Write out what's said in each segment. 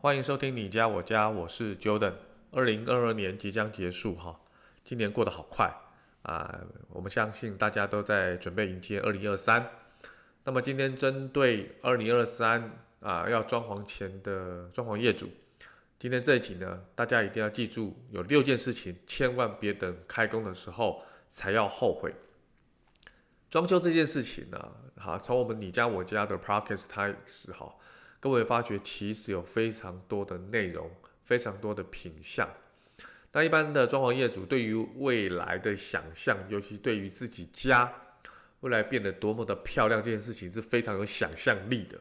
欢迎收听你家我家，我是 Jordan。二零二二年即将结束哈，今年过得好快啊！我们相信大家都在准备迎接二零二三。那么今天针对二零二三啊要装潢前的装潢业主，今天这一集呢，大家一定要记住，有六件事情千万别等开工的时候才要后悔。装修这件事情呢，哈，从我们你家我家的 Podcast 开始哈，各位发觉其实有非常多的内容。非常多的品相，那一般的装潢业主对于未来的想象，尤其对于自己家未来变得多么的漂亮这件事情是非常有想象力的。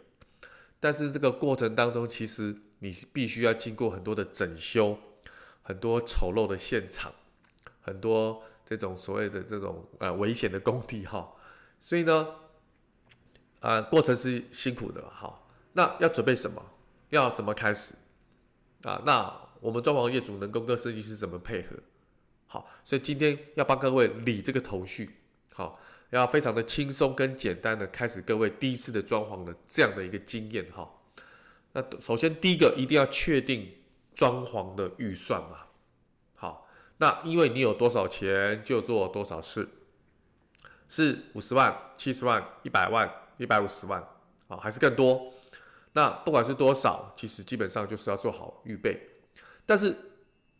但是这个过程当中，其实你必须要经过很多的整修，很多丑陋的现场，很多这种所谓的这种呃危险的工地哈。所以呢，啊、过程是辛苦的哈。那要准备什么？要怎么开始？啊，那我们装潢业主能够跟设计师怎么配合？好，所以今天要帮各位理这个头绪，好，要非常的轻松跟简单的开始各位第一次的装潢的这样的一个经验哈。那首先第一个一定要确定装潢的预算嘛，好，那因为你有多少钱就做多少事，是五十万、七十万、一百万、一百五十万，啊，还是更多？那不管是多少，其实基本上就是要做好预备。但是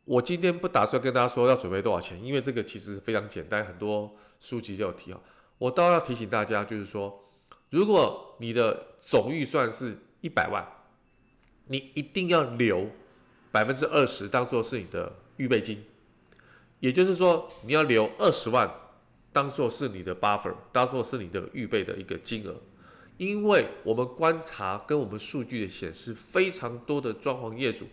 我今天不打算跟大家说要准备多少钱，因为这个其实非常简单，很多书籍就有提。我倒要提醒大家，就是说，如果你的总预算是一百万，你一定要留百分之二十当做是你的预备金，也就是说，你要留二十万当做是你的 buffer，当做是你的预备的一个金额。因为我们观察跟我们数据的显示，非常多的装潢业主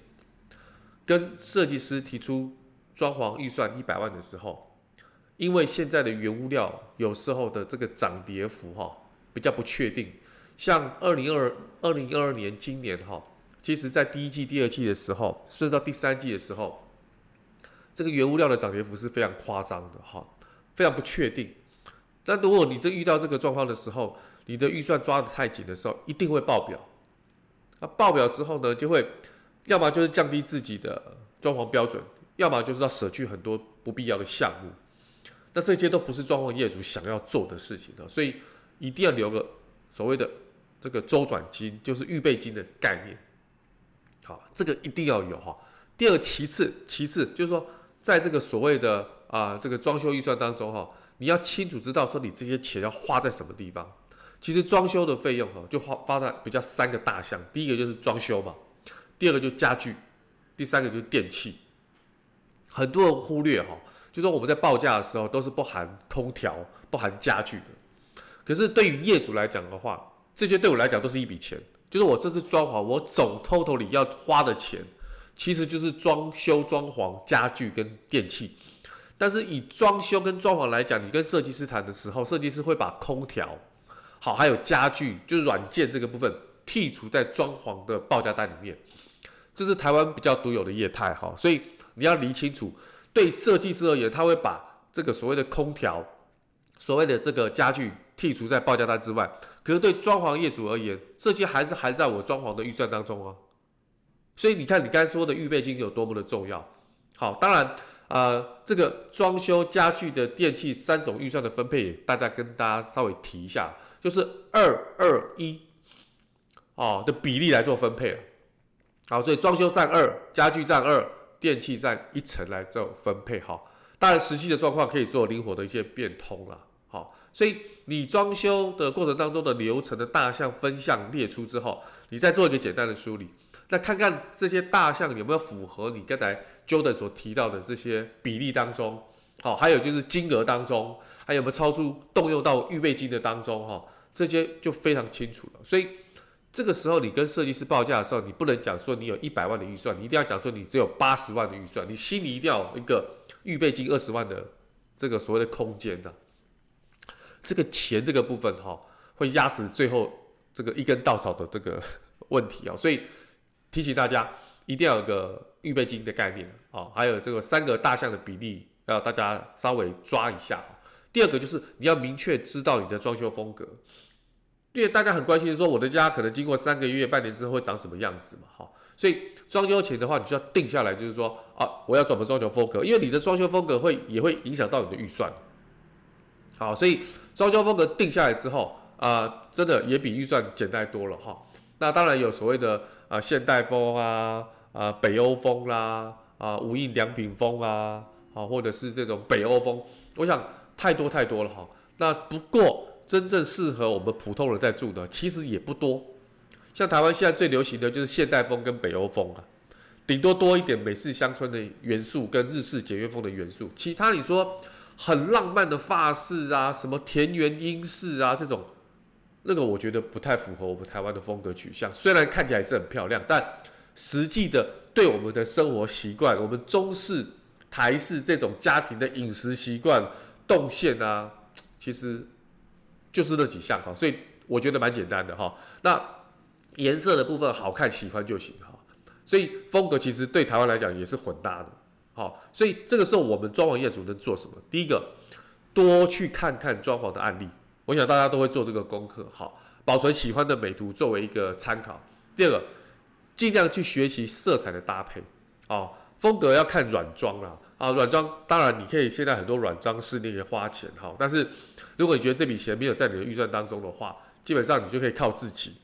跟设计师提出装潢预算一百万的时候，因为现在的原物料有时候的这个涨跌幅哈比较不确定，像二零二二零二二年今年哈，其实在第一季、第二季的时候，甚至到第三季的时候，这个原物料的涨跌幅是非常夸张的哈，非常不确定。但如果你这遇到这个状况的时候，你的预算抓得太紧的时候，一定会爆表。那爆表之后呢，就会要么就是降低自己的装潢标准，要么就是要舍去很多不必要的项目。那这些都不是装潢业主想要做的事情的，所以一定要留个所谓的这个周转金，就是预备金的概念。好，这个一定要有哈。第二，其次，其次就是说，在这个所谓的啊、这个装修预算当中哈，你要清楚知道说你这些钱要花在什么地方。其实装修的费用哈，就花发展比较三个大项，第一个就是装修嘛，第二个就是家具，第三个就是电器。很多人忽略哈，就说我们在报价的时候都是不含空调、不含家具的。可是对于业主来讲的话，这些对我来讲都是一笔钱，就是我这次装潢，我总 total 里要花的钱，其实就是装修、装潢、家具跟电器。但是以装修跟装潢来讲，你跟设计师谈的时候，设计师会把空调。好，还有家具，就是软件这个部分剔除在装潢的报价单里面，这是台湾比较独有的业态哈，所以你要理清楚，对设计师而言，他会把这个所谓的空调、所谓的这个家具剔除在报价单之外，可是对装潢业主而言，这些还是含在我装潢的预算当中哦。所以你看，你刚才说的预备金有多么的重要。好，当然，呃，这个装修家具的电器三种预算的分配，大家跟大家稍微提一下。就是二二一哦的比例来做分配了，好，所以装修占二，家具占二，电器占一层来做分配哈。当然实际的状况可以做灵活的一些变通了，好，所以你装修的过程当中的流程的大项分项列出之后，你再做一个简单的梳理，再看看这些大项有没有符合你刚才 Jordan 所提到的这些比例当中，好，还有就是金额当中，还有没有超出动用到预备金的当中哈。这些就非常清楚了，所以这个时候你跟设计师报价的时候，你不能讲说你有一百万的预算，你一定要讲说你只有八十万的预算，你心里一定要有一个预备金二十万的这个所谓的空间的。这个钱这个部分哈，会压死最后这个一根稻草的这个问题啊，所以提醒大家一定要有个预备金的概念啊，还有这个三个大项的比例要大家稍微抓一下。第二个就是你要明确知道你的装修风格，因为大家很关心说我的家可能经过三个月、半年之后会长什么样子嘛，哈，所以装修前的话，你就要定下来，就是说啊，我要怎么装修风格，因为你的装修风格会也会影响到你的预算，好，所以装修风格定下来之后啊，真的也比预算简单多了哈。那当然有所谓的啊现代风啊啊北欧风啦啊无印良品风啊啊或者是这种北欧风，我想。太多太多了哈，那不过真正适合我们普通人在住的，其实也不多。像台湾现在最流行的就是现代风跟北欧风啊，顶多多一点美式乡村的元素跟日式简约风的元素。其他你说很浪漫的法式啊，什么田园英式啊这种，那个我觉得不太符合我们台湾的风格取向。虽然看起来是很漂亮，但实际的对我们的生活习惯，我们中式、台式这种家庭的饮食习惯。动线啊，其实就是那几项哈，所以我觉得蛮简单的哈。那颜色的部分好看喜欢就行哈。所以风格其实对台湾来讲也是混搭的，好，所以这个时候我们装潢业主能做什么？第一个，多去看看装潢的案例，我想大家都会做这个功课，好，保存喜欢的美图作为一个参考。第二个，尽量去学习色彩的搭配，哦。风格要看软装啦，啊，软装当然你可以现在很多软装是那个花钱哈，但是如果你觉得这笔钱没有在你的预算当中的话，基本上你就可以靠自己。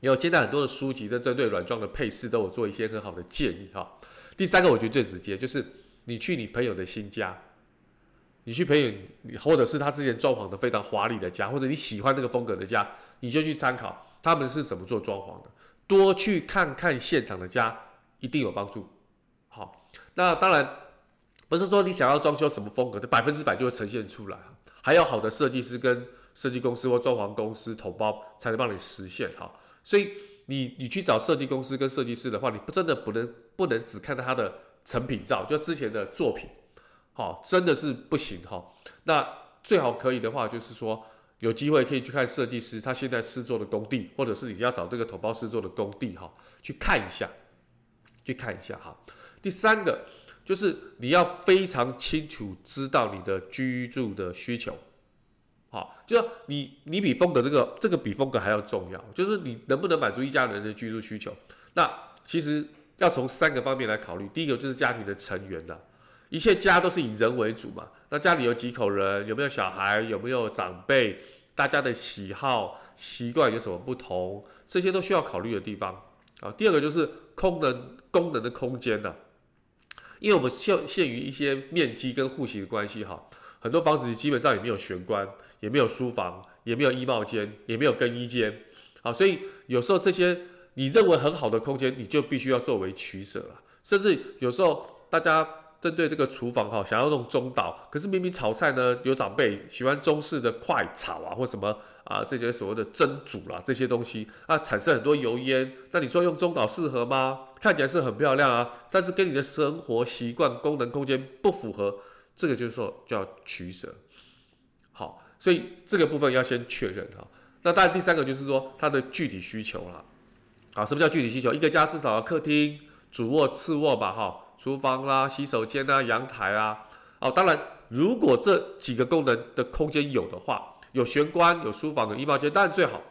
有现在很多的书籍都针对软装的配饰都有做一些很好的建议哈。第三个我觉得最直接就是你去你朋友的新家，你去朋友或者是他之前装潢的非常华丽的家，或者你喜欢那个风格的家，你就去参考他们是怎么做装潢的，多去看看现场的家一定有帮助。那当然不是说你想要装修什么风格，就百分之百就会呈现出来，还有好的设计师跟设计公司或装潢公司统包才能帮你实现哈。所以你你去找设计公司跟设计师的话，你不真的不能不能只看到他的成品照，就之前的作品，好，真的是不行哈。那最好可以的话，就是说有机会可以去看设计师他现在试做的工地，或者是你要找这个统包施作的工地哈，去看一下，去看一下哈。第三个就是你要非常清楚知道你的居住的需求，好，就你你比风格这个这个比风格还要重要，就是你能不能满足一家人的居住需求。那其实要从三个方面来考虑，第一个就是家庭的成员呐，一切家都是以人为主嘛，那家里有几口人，有没有小孩，有没有长辈，大家的喜好习惯有什么不同，这些都需要考虑的地方啊。第二个就是功能功能的空间呐。因为我们限限于一些面积跟户型的关系哈，很多房子基本上也没有玄关，也没有书房，也没有衣帽间，也没有更衣间，好，所以有时候这些你认为很好的空间，你就必须要作为取舍了。甚至有时候大家针对这个厨房哈，想要弄中岛，可是明明炒菜呢，有长辈喜欢中式的快炒啊，或什么啊这些所谓的蒸煮啦这些东西啊，产生很多油烟，那你说用中岛适合吗？看起来是很漂亮啊，但是跟你的生活习惯、功能空间不符合，这个就是说叫取舍。好，所以这个部分要先确认哈。那当然第三个就是说它的具体需求了。啊，什么叫具体需求？一个家至少要客厅、主卧、次卧吧，哈，厨房啦、洗手间啊、阳台啊。哦，当然如果这几个功能的空间有的话，有玄关、有书房、有衣帽间，当然最好。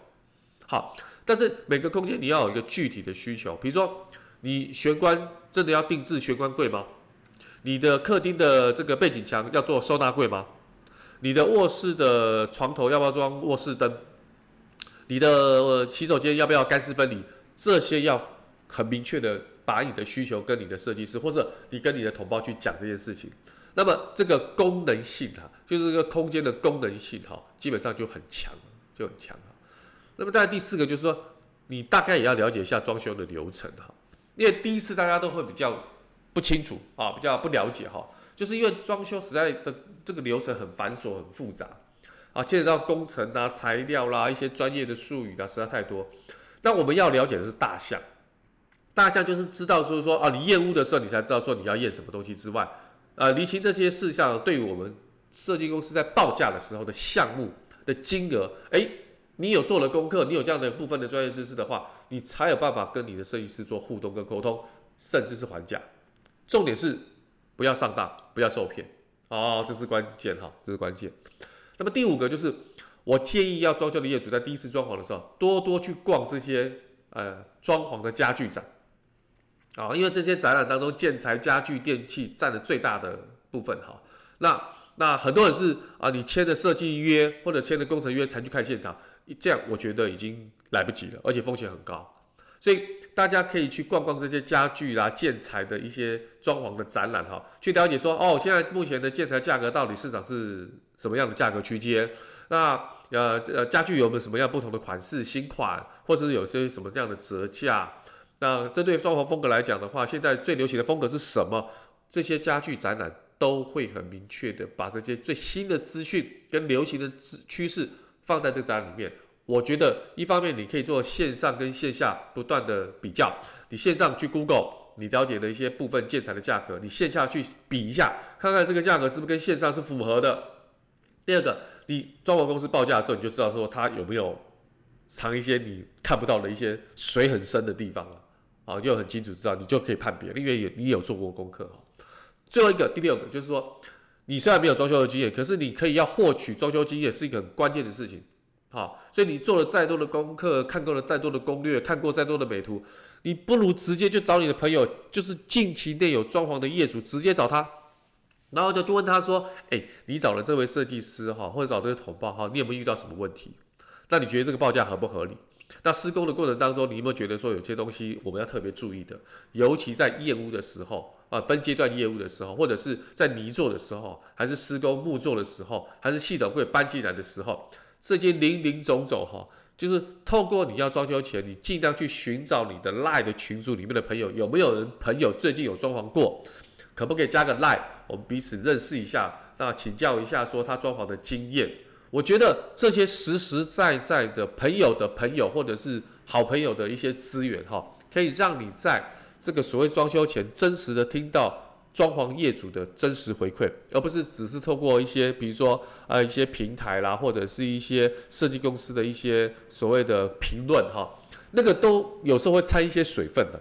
好，但是每个空间你要有一个具体的需求，比如说。你玄关真的要定制玄关柜吗？你的客厅的这个背景墙要做收纳柜吗？你的卧室的床头要不要装卧室灯？你的洗手间要不要干湿分离？这些要很明确的把你的需求跟你的设计师或者你跟你的同胞去讲这件事情。那么这个功能性哈，就是这个空间的功能性哈，基本上就很强，就很强。那么再第四个就是说，你大概也要了解一下装修的流程哈。因为第一次大家都会比较不清楚啊，比较不了解哈，就是因为装修实在的这个流程很繁琐、很复杂啊，牵扯到工程啊、材料啦、一些专业的术语啊，实在太多。那我们要了解的是大项，大项就是知道就是说啊，你验屋的时候你才知道说你要验什么东西之外，呃，厘清这些事项对于我们设计公司在报价的时候的项目的金额，哎，你有做了功课，你有这样的部分的专业知识的话，你才有办法跟你的设计师做互动跟沟通，甚至是还价。重点是不要上当，不要受骗哦，这是关键哈，这是关键。那么第五个就是。我建议要装修的业主在第一次装潢的时候，多多去逛这些呃装潢的家具展，啊，因为这些展览当中建材、家具、电器占了最大的部分哈。那那很多人是啊，你签的设计约或者签的工程约才去看现场，这样我觉得已经来不及了，而且风险很高。所以大家可以去逛逛这些家具啦、建材的一些装潢的展览哈，去了解说哦，现在目前的建材价格到底市场是什么样的价格区间。那呃呃，家具有没有什么样不同的款式、新款，或者是有些什么这样的折价？那针对装潢风格来讲的话，现在最流行的风格是什么？这些家具展览都会很明确的把这些最新的资讯跟流行的趋趋势放在这展览里面。我觉得一方面你可以做线上跟线下不断的比较，你线上去 Google，你了解的一些部分建材的价格，你线下去比一下，看看这个价格是不是跟线上是符合的。第二个。你装潢公司报价的时候，你就知道说他有没有藏一些你看不到的一些水很深的地方了，啊就很清楚知道，你就可以判别，因为有你有做过功课哈。最后一个，第六个就是说，你虽然没有装修的经验，可是你可以要获取装修经验是一个很关键的事情，好，所以你做了再多的功课，看过了再多的攻略，看过再多的美图，你不如直接就找你的朋友，就是近期内有装潢的业主，直接找他。然后就就问他说：“哎，你找了这位设计师哈，或者找这个同胞哈，你有没有遇到什么问题？那你觉得这个报价合不合理？那施工的过程当中，你有没有觉得说有些东西我们要特别注意的？尤其在验屋的时候啊，分阶段验屋的时候，或者是在泥做的时候，还是施工木做的时候，还是系统柜搬进来的时候，这些林林总总哈，就是透过你要装修前，你尽量去寻找你的赖的群组里面的朋友，有没有人朋友最近有装潢过？”可不可以加个赖我们彼此认识一下，那请教一下说他装潢的经验。我觉得这些实实在在的朋友的朋友或者是好朋友的一些资源哈，可以让你在这个所谓装修前真实的听到装潢业主的真实回馈，而不是只是透过一些比如说呃一些平台啦，或者是一些设计公司的一些所谓的评论哈，那个都有时候会掺一些水分的。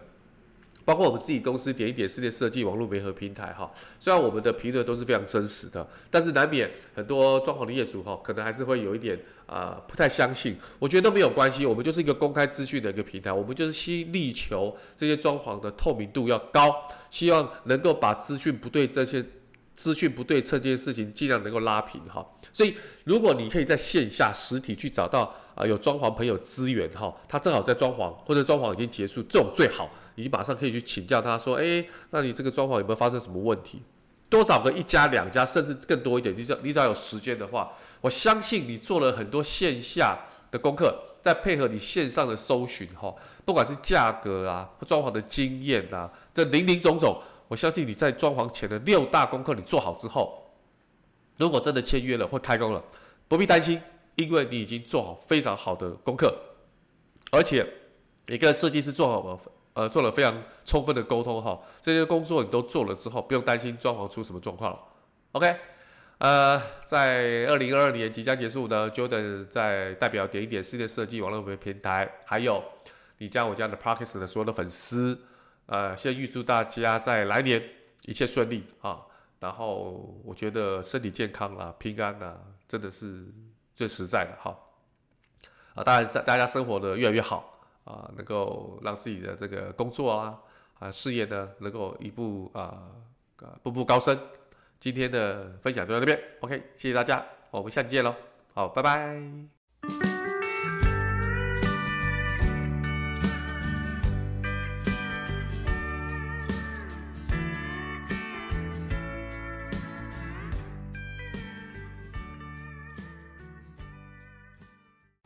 包括我们自己公司点一点室内设计网络媒合平台哈，虽然我们的评论都是非常真实的，但是难免很多装潢的业主哈，可能还是会有一点啊、不太相信。我觉得都没有关系，我们就是一个公开资讯的一个平台，我们就是希力求这些装潢的透明度要高，希望能够把资讯不对这些资讯不对称这件事情尽量能够拉平哈。所以如果你可以在线下实体去找到啊有装潢朋友资源哈，他正好在装潢或者装潢已经结束，这种最好。你马上可以去请教他说：“诶，那你这个装潢有没有发生什么问题？多找个一家两家，甚至更多一点。你只要你只要有时间的话，我相信你做了很多线下的功课，再配合你线上的搜寻，哈，不管是价格啊，装潢的经验啊，这林林总总，我相信你在装潢前的六大功课你做好之后，如果真的签约了或开工了，不必担心，因为你已经做好非常好的功课，而且你跟设计师做好了。”呃，做了非常充分的沟通哈，这些工作你都做了之后，不用担心装潢出什么状况了。OK，呃，在二零二二年即将结束呢，Jordan 在代表点一点室内设计网络平台，还有你家我家的 Podcast 的所有的粉丝，呃，先预祝大家在来年一切顺利啊，然后我觉得身体健康啊，平安啊，真的是最实在的哈。啊，当然是大家生活的越来越好。啊，能够让自己的这个工作啊啊事业呢，能够一步啊啊步步高升。今天的分享就到这边，OK，谢谢大家，我们下期见喽，好，拜拜。